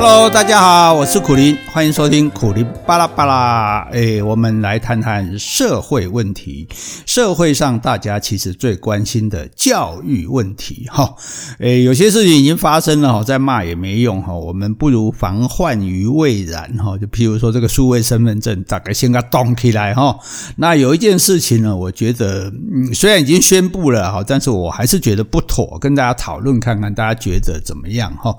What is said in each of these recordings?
Hello，大家好，我是苦林，欢迎收听苦力巴拉巴拉。哎，我们来谈谈社会问题。社会上大家其实最关心的教育问题，哈，哎，有些事情已经发生了，哈，再骂也没用，哈，我们不如防患于未然，哈。就譬如说这个数位身份证，大概先给它动起来，哈。那有一件事情呢，我觉得，嗯，虽然已经宣布了，哈，但是我还是觉得不妥，跟大家讨论看看，大家觉得怎么样，哈？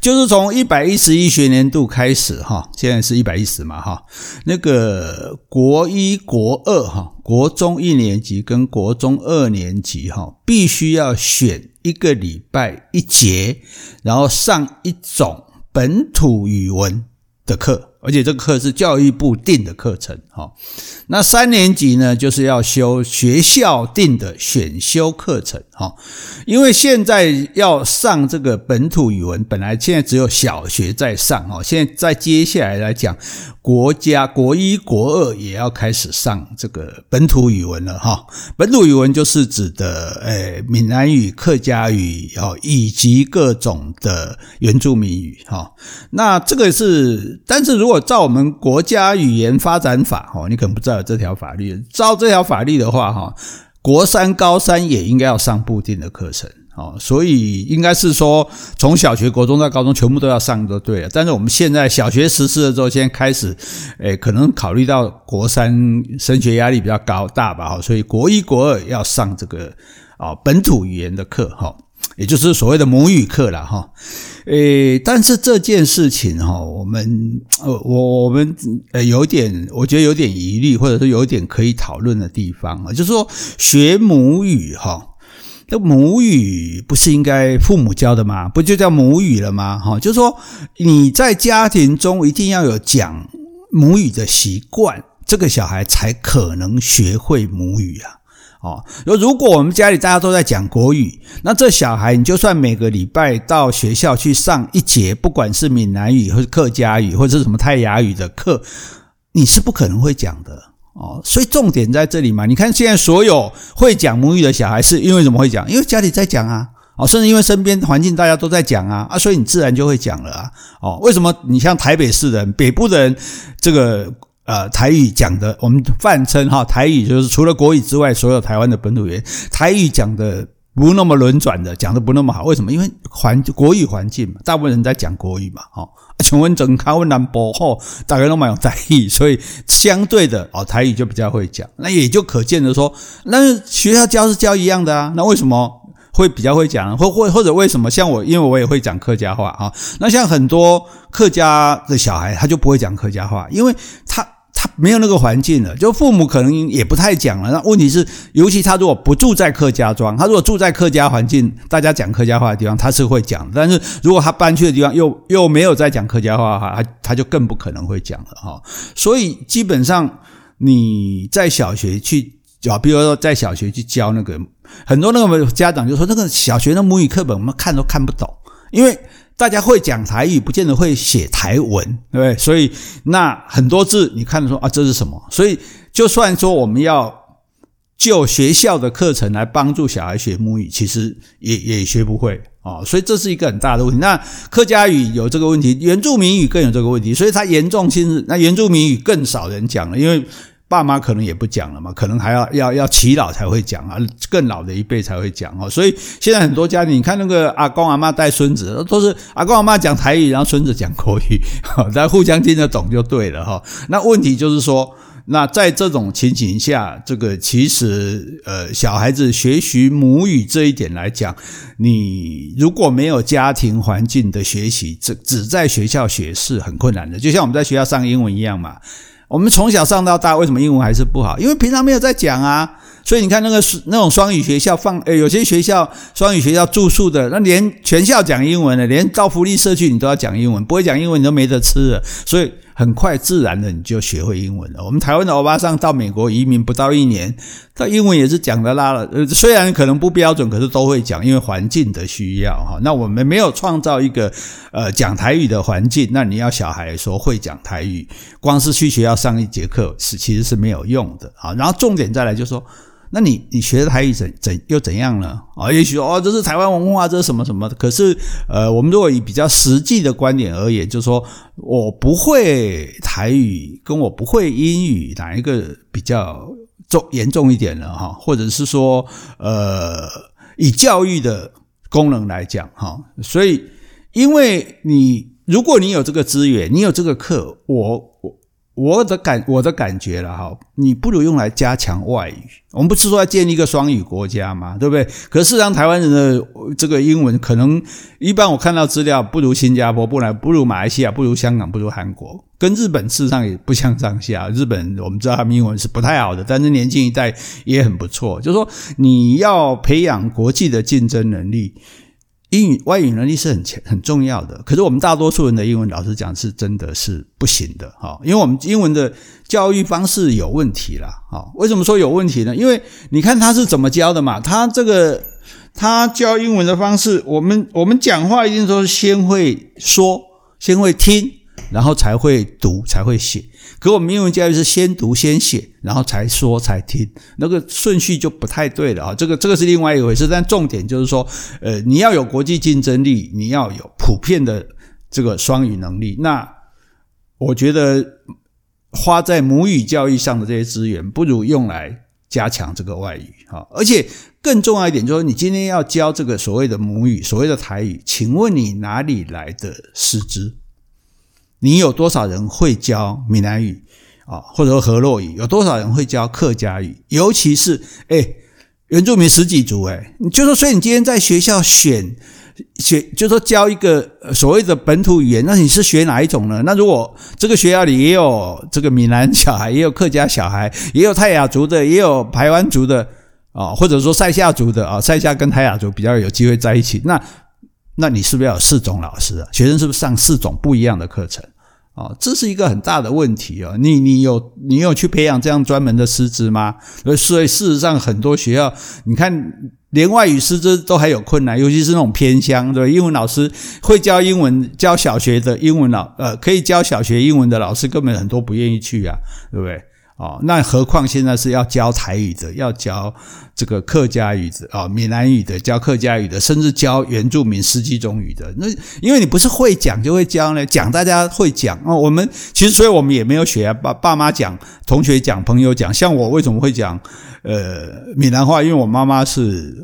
就是从一百一十一学年度开始哈，现在是一百一十嘛哈，那个国一国二哈，国中一年级跟国中二年级哈，必须要选一个礼拜一节，然后上一种本土语文的课。而且这个课是教育部定的课程，哈。那三年级呢，就是要修学校定的选修课程，哈。因为现在要上这个本土语文，本来现在只有小学在上，哈。现在在接下来来讲，国家国一、国二也要开始上这个本土语文了，哈。本土语文就是指的，诶，闽南语、客家语，哦，以及各种的原住民语，哈。那这个是，但是如果如果照我们国家语言发展法，哈，你可能不知道有这条法律。照这条法律的话，哈，国三、高三也应该要上固定的课程，哦，所以应该是说，从小学、国中到高中，全部都要上就对了。但是我们现在小学实施了之后，现在开始，诶，可能考虑到国三升学压力比较高大吧，所以国一、国二要上这个啊本土语言的课，哈。也就是所谓的母语课了哈，诶，但是这件事情哈，我们呃，我我们呃有点，我觉得有点疑虑，或者说有点可以讨论的地方啊，就是说学母语哈，那母语不是应该父母教的吗？不就叫母语了吗？哈，就是说你在家庭中一定要有讲母语的习惯，这个小孩才可能学会母语啊。哦，如果我们家里大家都在讲国语，那这小孩你就算每个礼拜到学校去上一节，不管是闽南语或者客家语或者什么泰雅语的课，你是不可能会讲的哦。所以重点在这里嘛。你看现在所有会讲母语的小孩，是因为什么会讲？因为家里在讲啊，哦，甚至因为身边环境大家都在讲啊，啊，所以你自然就会讲了啊。哦，为什么你像台北市人、北部人，这个？呃，台语讲的，我们泛称哈，台语就是除了国语之外，所有台湾的本土语言，台语讲的不那么轮转的，讲的不那么好。为什么？因为环国语环境嘛，大部分人在讲国语嘛，哈。从温整卡温南波后，大家都蛮有台语，所以相对的哦，台语就比较会讲。那也就可见的说，那学校教是教一样的啊，那为什么会比较会讲？或或或者为什么？像我，因为我也会讲客家话啊。那像很多客家的小孩，他就不会讲客家话，因为他。他没有那个环境了，就父母可能也不太讲了。那问题是，尤其他如果不住在客家庄，他如果住在客家环境，大家讲客家话的地方，他是会讲。但是如果他搬去的地方又又没有在讲客家话的话，他他就更不可能会讲了哈。所以基本上你在小学去教，比如说在小学去教那个，很多那个家长就说，那个小学的母语课本我们看都看不懂，因为。大家会讲台语，不见得会写台文，对不对？所以那很多字，你看说啊，这是什么？所以就算说我们要就学校的课程来帮助小孩学母语，其实也也学不会啊。所以这是一个很大的问题。那客家语有这个问题，原住民语更有这个问题，所以它严重性是那原住民语更少人讲了，因为。爸妈可能也不讲了嘛，可能还要要要祈老才会讲啊，更老的一辈才会讲哦。所以现在很多家庭，你看那个阿公阿嬷带孙子，都是阿公阿嬷讲台语，然后孙子讲国语，大家互相听得懂就对了哈。那问题就是说，那在这种情形下，这个其实呃，小孩子学习母语这一点来讲，你如果没有家庭环境的学习，只只在学校学是很困难的，就像我们在学校上英文一样嘛。我们从小上到大，为什么英文还是不好？因为平常没有在讲啊。所以你看那个那种双语学校放，诶，有些学校双语学校住宿的，那连全校讲英文的，连到福利社区你都要讲英文，不会讲英文你都没得吃了。所以。很快自然的你就学会英文了。我们台湾的欧巴桑到美国移民不到一年，他英文也是讲的拉了。呃，虽然可能不标准，可是都会讲，因为环境的需要哈。那我们没有创造一个呃讲台语的环境，那你要小孩说会讲台语，光是去学校上一节课是其实是没有用的啊。然后重点再来就是说，那你你学的台语怎怎又怎样呢？啊，也许哦，这是台湾文化，这是什么什么。可是，呃，我们如果以比较实际的观点而言，就是说我不会台语，跟我不会英语，哪一个比较重严重一点呢？哈，或者是说，呃，以教育的功能来讲，哈，所以，因为你如果你有这个资源，你有这个课，我我。的感我的感觉了哈，你不如用来加强外语。我们不是说要建立一个双语国家吗？对不对？可是事实上，台湾人的这个英文可能一般，我看到资料不如新加坡，不然不如马来西亚，不如香港，不如韩国，跟日本事实上也不相上下。日本我们知道他们英文是不太好的，但是年轻一代也很不错。就是说，你要培养国际的竞争能力。英语外语能力是很强很重要的，可是我们大多数人的英文，老实讲是真的是不行的哈，因为我们英文的教育方式有问题了。哈。为什么说有问题呢？因为你看他是怎么教的嘛，他这个他教英文的方式，我们我们讲话一定说先会说，先会听。然后才会读，才会写。可我们英文教育是先读先写，然后才说才听，那个顺序就不太对了啊。这个这个是另外一回事。但重点就是说，呃，你要有国际竞争力，你要有普遍的这个双语能力。那我觉得花在母语教育上的这些资源，不如用来加强这个外语啊。而且更重要一点就是，你今天要教这个所谓的母语，所谓的台语，请问你哪里来的师资？你有多少人会教闽南语啊，或者说河洛语？有多少人会教客家语？尤其是哎，原住民十几族哎，就说，所以你今天在学校选选，就说教一个所谓的本土语言，那你是学哪一种呢？那如果这个学校里也有这个闽南小孩，也有客家小孩，也有泰雅族的，也有排湾族的啊，或者说赛夏族的啊，赛夏跟泰雅族比较有机会在一起，那。那你是不是要有四种老师啊？学生是不是上四种不一样的课程啊？这是一个很大的问题啊！你你有你有去培养这样专门的师资吗？所以事实上，很多学校你看，连外语师资都还有困难，尤其是那种偏乡，对，英文老师会教英文，教小学的英文老呃，可以教小学英文的老师，根本很多不愿意去啊，对不对？哦，那何况现在是要教台语的，要教这个客家语的啊，闽南语的，教客家语的，甚至教原住民十几种语的。那因为你不是会讲就会教呢，讲大家会讲啊。我们其实所以我们也没有学，爸爸妈讲，同学讲，朋友讲。像我为什么会讲呃闽南话？因为我妈妈是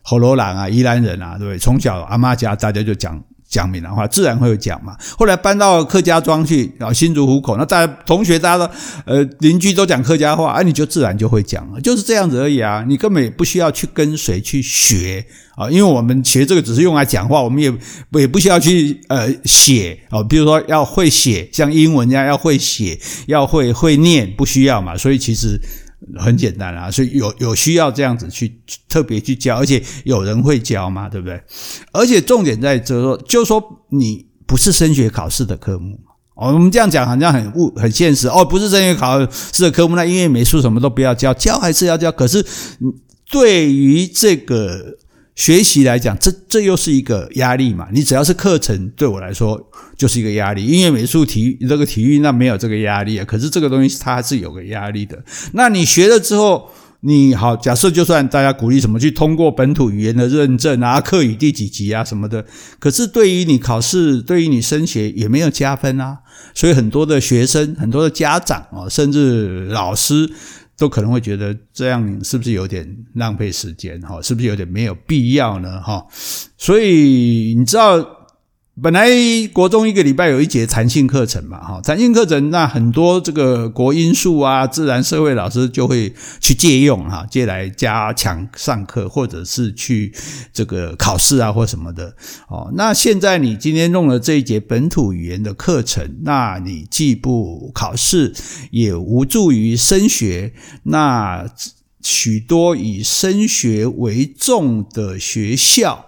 河洛人啊，宜兰人啊，对不对？从小阿妈家大家就讲。讲闽南话自然会有讲嘛。后来搬到客家庄去，然后新竹湖口，那大家同学大家都呃邻居都讲客家话，啊，你就自然就会讲了，就是这样子而已啊。你根本也不需要去跟谁去学啊，因为我们学这个只是用来讲话，我们也也不需要去呃写啊，比如说要会写，像英文一样要会写，要会会念，不需要嘛。所以其实。很简单啊，所以有有需要这样子去特别去教，而且有人会教嘛，对不对？而且重点在这说，就是说你不是升学考试的科目哦。我们这样讲好像很误很现实哦，不是升学考试的科目，那音乐、美术什么都不要教，教还是要教。可是对于这个。学习来讲，这这又是一个压力嘛？你只要是课程，对我来说就是一个压力。音乐、美术、体育，这个体育那没有这个压力啊。可是这个东西它是有个压力的。那你学了之后，你好，假设就算大家鼓励什么去通过本土语言的认证啊，客语第几级啊什么的，可是对于你考试，对于你升学也没有加分啊。所以很多的学生、很多的家长啊，甚至老师。都可能会觉得这样是不是有点浪费时间哈？是不是有点没有必要呢哈？所以你知道。本来国中一个礼拜有一节弹性课程嘛，哈，弹性课程那很多这个国音数啊、自然社会老师就会去借用哈，借来加强上课，或者是去这个考试啊或什么的。哦，那现在你今天弄了这一节本土语言的课程，那你既不考试，也无助于升学。那许多以升学为重的学校。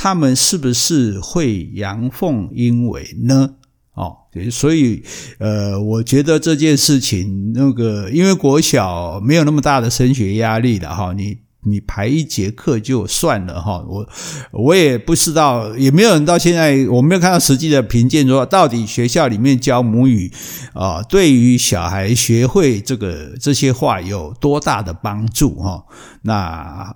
他们是不是会阳奉阴违呢？哦，所以呃，我觉得这件事情，那个因为国小没有那么大的升学压力的哈，你你排一节课就算了哈，我我也不知道，也没有人到现在，我没有看到实际的评鉴说到底学校里面教母语啊，对于小孩学会这个这些话有多大的帮助哈？那。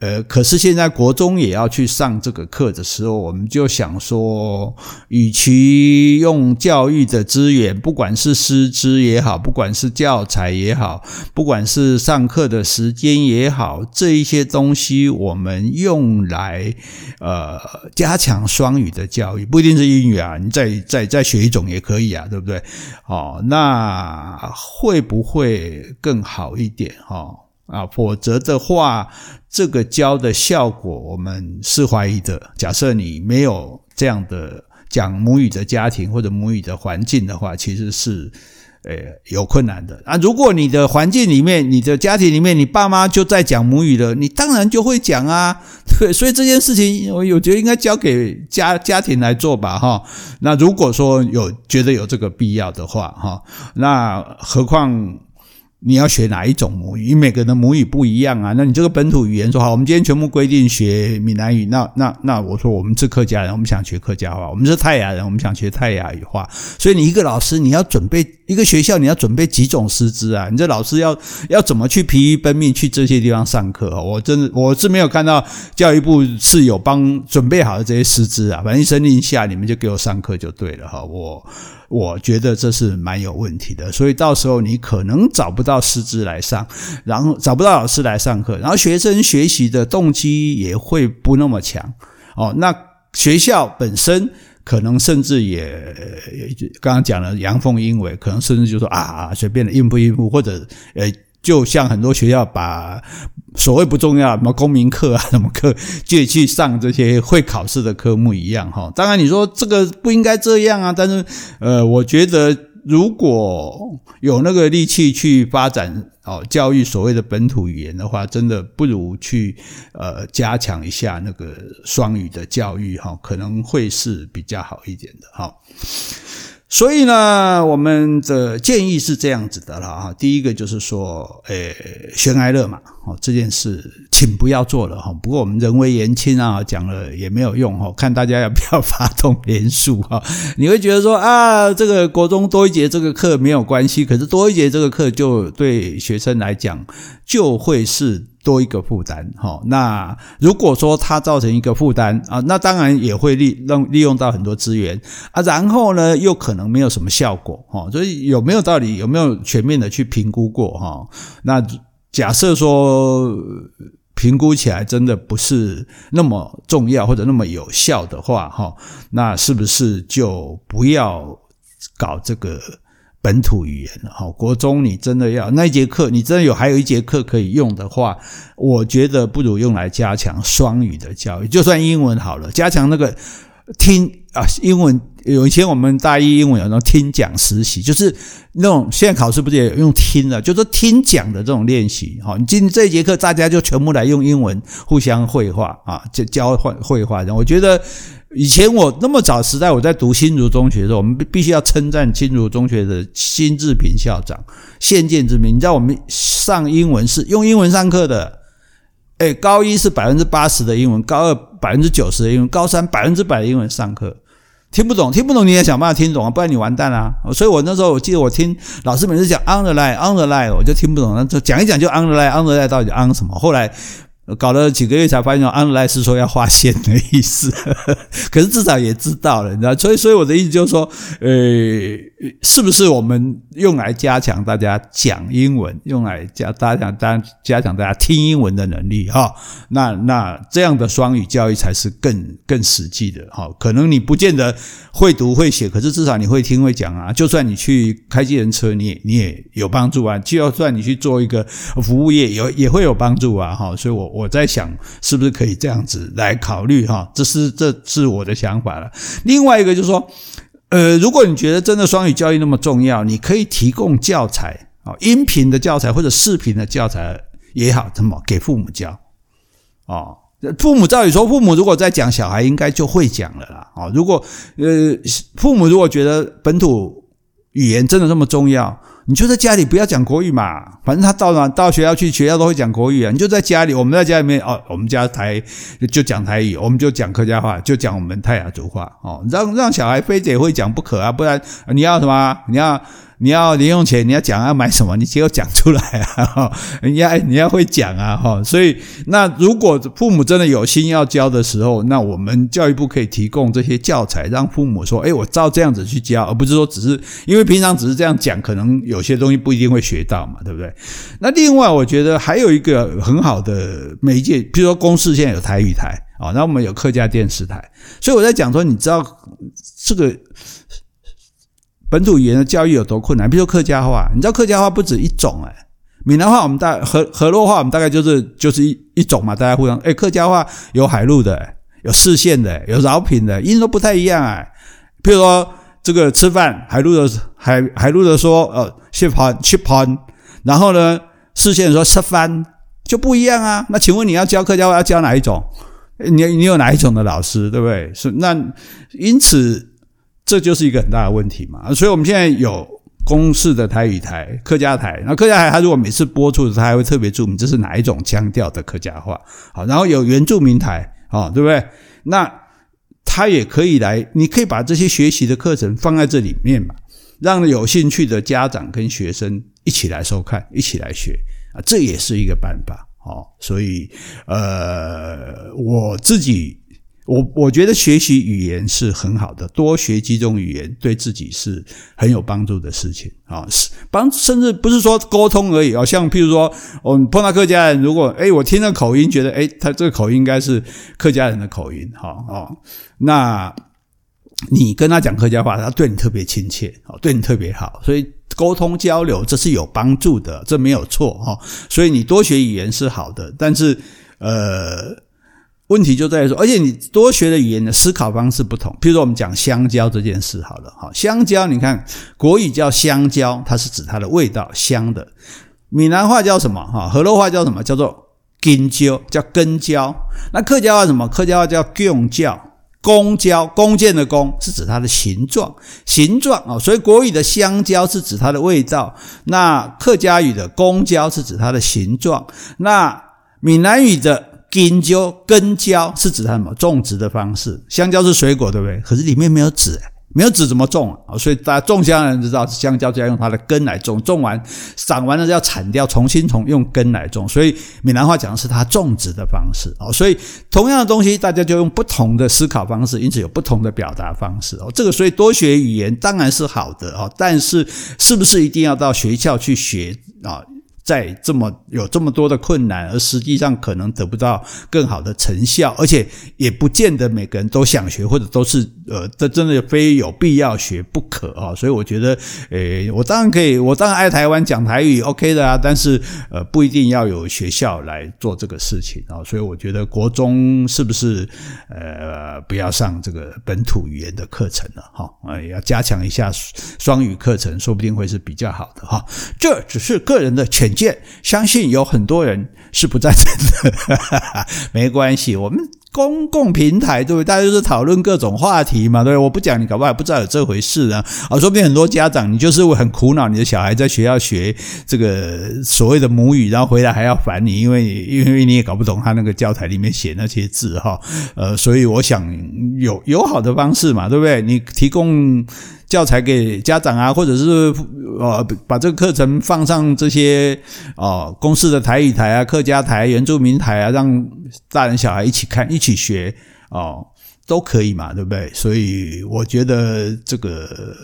呃，可是现在国中也要去上这个课的时候，我们就想说，与其用教育的资源，不管是师资也好，不管是教材也好，不管是上课的时间也好，这一些东西我们用来呃加强双语的教育，不一定是英语啊，你再再再学一种也可以啊，对不对？哦，那会不会更好一点？哈。啊，否则的话，这个教的效果我们是怀疑的。假设你没有这样的讲母语的家庭或者母语的环境的话，其实是呃有困难的。啊，如果你的环境里面、你的家庭里面，你爸妈就在讲母语的，你当然就会讲啊。对，所以这件事情我有觉得应该交给家家庭来做吧，哈。那如果说有觉得有这个必要的话，哈，那何况。你要学哪一种母语？你每个人的母语不一样啊。那你这个本土语言说好，我们今天全部规定学闽南语。那那那我说我们是客家人，我们想学客家话；我们是泰雅人，我们想学泰雅语话。所以你一个老师，你要准备一个学校，你要准备几种师资啊？你这老师要要怎么去疲于奔命去这些地方上课？我真的我是没有看到教育部是有帮准备好的这些师资啊。反正一声令下，你们就给我上课就对了哈。我。我觉得这是蛮有问题的，所以到时候你可能找不到师资来上，然后找不到老师来上课，然后学生学习的动机也会不那么强哦。那学校本身可能甚至也刚刚讲了阳奉阴违，可能甚至就说啊随便的应付应付，或者呃。就像很多学校把所谓不重要什么公民课啊 什么课，就去上这些会考试的科目一样哈。当然你说这个不应该这样啊，但是呃，我觉得如果有那个力气去发展哦教育所谓的本土语言的话，真的不如去呃加强一下那个双语的教育哈，可能会是比较好一点的哈。所以呢，我们的建议是这样子的了哈。第一个就是说，诶，悬崖勒马哦，这件事请不要做了哈。不过我们人微言轻啊，讲了也没有用哈。看大家要不要发动连署哈。你会觉得说啊，这个国中多一节这个课没有关系，可是多一节这个课就对学生来讲就会是。多一个负担，哈，那如果说它造成一个负担啊，那当然也会利用利用到很多资源啊，然后呢，又可能没有什么效果，哈，所以有没有道理？有没有全面的去评估过，哈？那假设说评估起来真的不是那么重要或者那么有效的话，哈，那是不是就不要搞这个？本土语言，好，国中你真的要那一节课，你真的有还有一节课可以用的话，我觉得不如用来加强双语的教育。就算英文好了，加强那个听啊，英文有以前我们大一英文有那种听讲实习，就是那种现在考试不是也用听了，就是听讲的这种练习。好，你今天这一节课大家就全部来用英文互相会话啊，就交换会话。我觉得。以前我那么早时代，我在读新竹中学的时候，我们必必须要称赞新竹中学的新志平校长，先见之明。你知道我们上英文是用英文上课的，哎，高一是百分之八十的英文，高二百分之九十的英文，高三百分之百的英文上课。听不懂，听不懂你也想办法听懂啊，不然你完蛋啦。所以我那时候我记得我听老师每次讲 on the line on the line，我就听不懂，那就讲一讲就 on the line on the line 到底 on 什么？后来。搞了几个月才发现，on the line 是说要划线的意思，可是至少也知道了，你知道？所以，所以我的意思就是说，呃，是不是我们用来加强大家讲英文，用来加大家加加强大家听英文的能力？哈，那那这样的双语教育才是更更实际的。哈，可能你不见得会读会写，可是至少你会听会讲啊。就算你去开计程车，你也你也有帮助啊。就算你去做一个服务业，有也会有帮助啊。哈，所以我。我在想，是不是可以这样子来考虑哈？这是这是我的想法了。另外一个就是说，呃，如果你觉得真的双语教育那么重要，你可以提供教材啊，音频的教材或者视频的教材也好，怎么给父母教啊？父母照理说，父母如果在讲，小孩应该就会讲了啦。啊，如果呃，父母如果觉得本土语言真的那么重要。你就在家里不要讲国语嘛，反正他到哪到学校去，学校都会讲国语啊。你就在家里，我们在家里面哦，我们家台就讲台语，我们就讲客家话，就讲我们泰雅族话哦，让让小孩非得会讲不可啊，不然你要什么？你要。你要零用钱，你要讲要买什么，你只有讲出来啊！你要你要会讲啊！哈，所以那如果父母真的有心要教的时候，那我们教育部可以提供这些教材，让父母说：“诶，我照这样子去教，而不是说只是因为平常只是这样讲，可能有些东西不一定会学到嘛，对不对？” 那另外，我觉得还有一个很好的媒介，比如说公视现在有台语台啊，那我们有客家电视台，所以我在讲说，你知道这个。本土语言的教育有多困难？比如说客家话，你知道客家话不止一种哎、闽南话我们大河河洛话我们大概就是就是一一种嘛，大家互相哎，客家话有海陆的、有四县的、有饶平的，音都不太一样哎、譬如说这个吃饭，海陆的海海陆的说呃吃饭吃饭，然后呢四县说吃饭就不一样啊。那请问你要教客家话要教哪一种？你你有哪一种的老师对不对？是那因此。这就是一个很大的问题嘛，所以我们现在有公式的台语台、客家台。那客家台，他如果每次播出的时候，他还会特别注明这是哪一种腔调的客家话。好，然后有原住民台，啊，对不对？那他也可以来，你可以把这些学习的课程放在这里面嘛，让有兴趣的家长跟学生一起来收看，一起来学啊，这也是一个办法。好，所以呃，我自己。我我觉得学习语言是很好的，多学几种语言对自己是很有帮助的事情啊，是帮甚至不是说沟通而已啊，像譬如说我碰到客家人，如果诶我听了口音觉得诶他这个口音应该是客家人的口音哈哦，那你跟他讲客家话，他对你特别亲切，对你特别好，所以沟通交流这是有帮助的，这没有错哈，所以你多学语言是好的，但是呃。问题就在于说，而且你多学的语言的思考方式不同。譬如说，我们讲香蕉这件事，好了，哈，香蕉，你看国语叫香蕉，它是指它的味道香的。闽南话叫什么？哈，河洛话叫什么？叫做根蕉，叫根蕉。那客家话什么？客家话叫贡蕉，弓蕉，弓箭的弓是指它的形状，形状啊。所以国语的香蕉是指它的味道，那客家语的弓蕉是指它的形状，那闽南语的。根蕉，根蕉是指它什么种植的方式？香蕉是水果，对不对？可是里面没有籽，没有籽怎么种啊？所以大家种香的人知道，香蕉就要用它的根来种，种完长完了要铲掉，重新从用根来种。所以闽南话讲的是它种植的方式哦。所以同样的东西，大家就用不同的思考方式，因此有不同的表达方式哦。这个所以多学语言当然是好的哦，但是是不是一定要到学校去学啊？在这么有这么多的困难，而实际上可能得不到更好的成效，而且也不见得每个人都想学，或者都是呃，这真的非有必要学不可啊。所以我觉得，诶，我当然可以，我当然爱台湾讲台语，OK 的啊。但是呃，不一定要有学校来做这个事情啊。所以我觉得国中是不是呃，不要上这个本土语言的课程了哈？啊，要加强一下双语课程，说不定会是比较好的哈。这只是个人的浅相信有很多人是不赞成的，没关系，我们公共平台对不对？大家就是讨论各种话题嘛，对不对？我不讲，你搞不好不知道有这回事啊！啊，说不定很多家长，你就是会很苦恼，你的小孩在学校学这个所谓的母语，然后回来还要烦你，因为因为你也搞不懂他那个教材里面写那些字哈。呃，所以我想有有好的方式嘛，对不对？你提供。教材给家长啊，或者是呃把这个课程放上这些哦公司的台语台啊、客家台、原住民台啊，让大人小孩一起看、一起学哦，都可以嘛，对不对？所以我觉得这个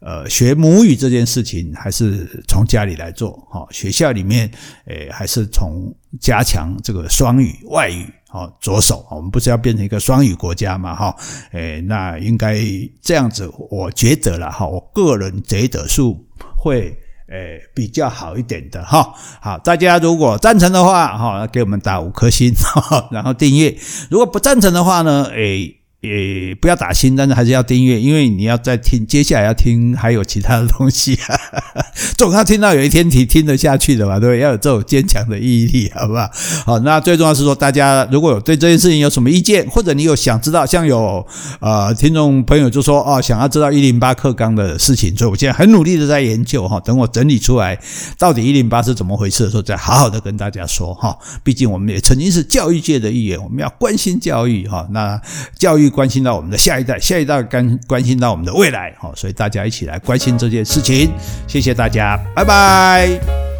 呃学母语这件事情还是从家里来做哈，学校里面诶还是从加强这个双语外语。好，着手，我们不是要变成一个双语国家嘛？哈，诶，那应该这样子，我觉得了哈，我个人觉得是会诶比较好一点的哈。好，大家如果赞成的话，哈，给我们打五颗星，然后订阅；如果不赞成的话呢，诶。也不要打心，但是还是要订阅，因为你要再听，接下来要听还有其他的东西，总要听到有一天你听得下去的嘛，对不对？要有这种坚强的毅力，好不好？好，那最重要是说，大家如果有对这件事情有什么意见，或者你有想知道，像有呃听众朋友就说哦，想要知道一零八课纲的事情，所以我现在很努力的在研究哈，等我整理出来到底一零八是怎么回事的时候，再好好的跟大家说哈。毕竟我们也曾经是教育界的一员，我们要关心教育哈。那教育。关心到我们的下一代，下一代关关心到我们的未来，好，所以大家一起来关心这件事情。谢谢大家，拜拜。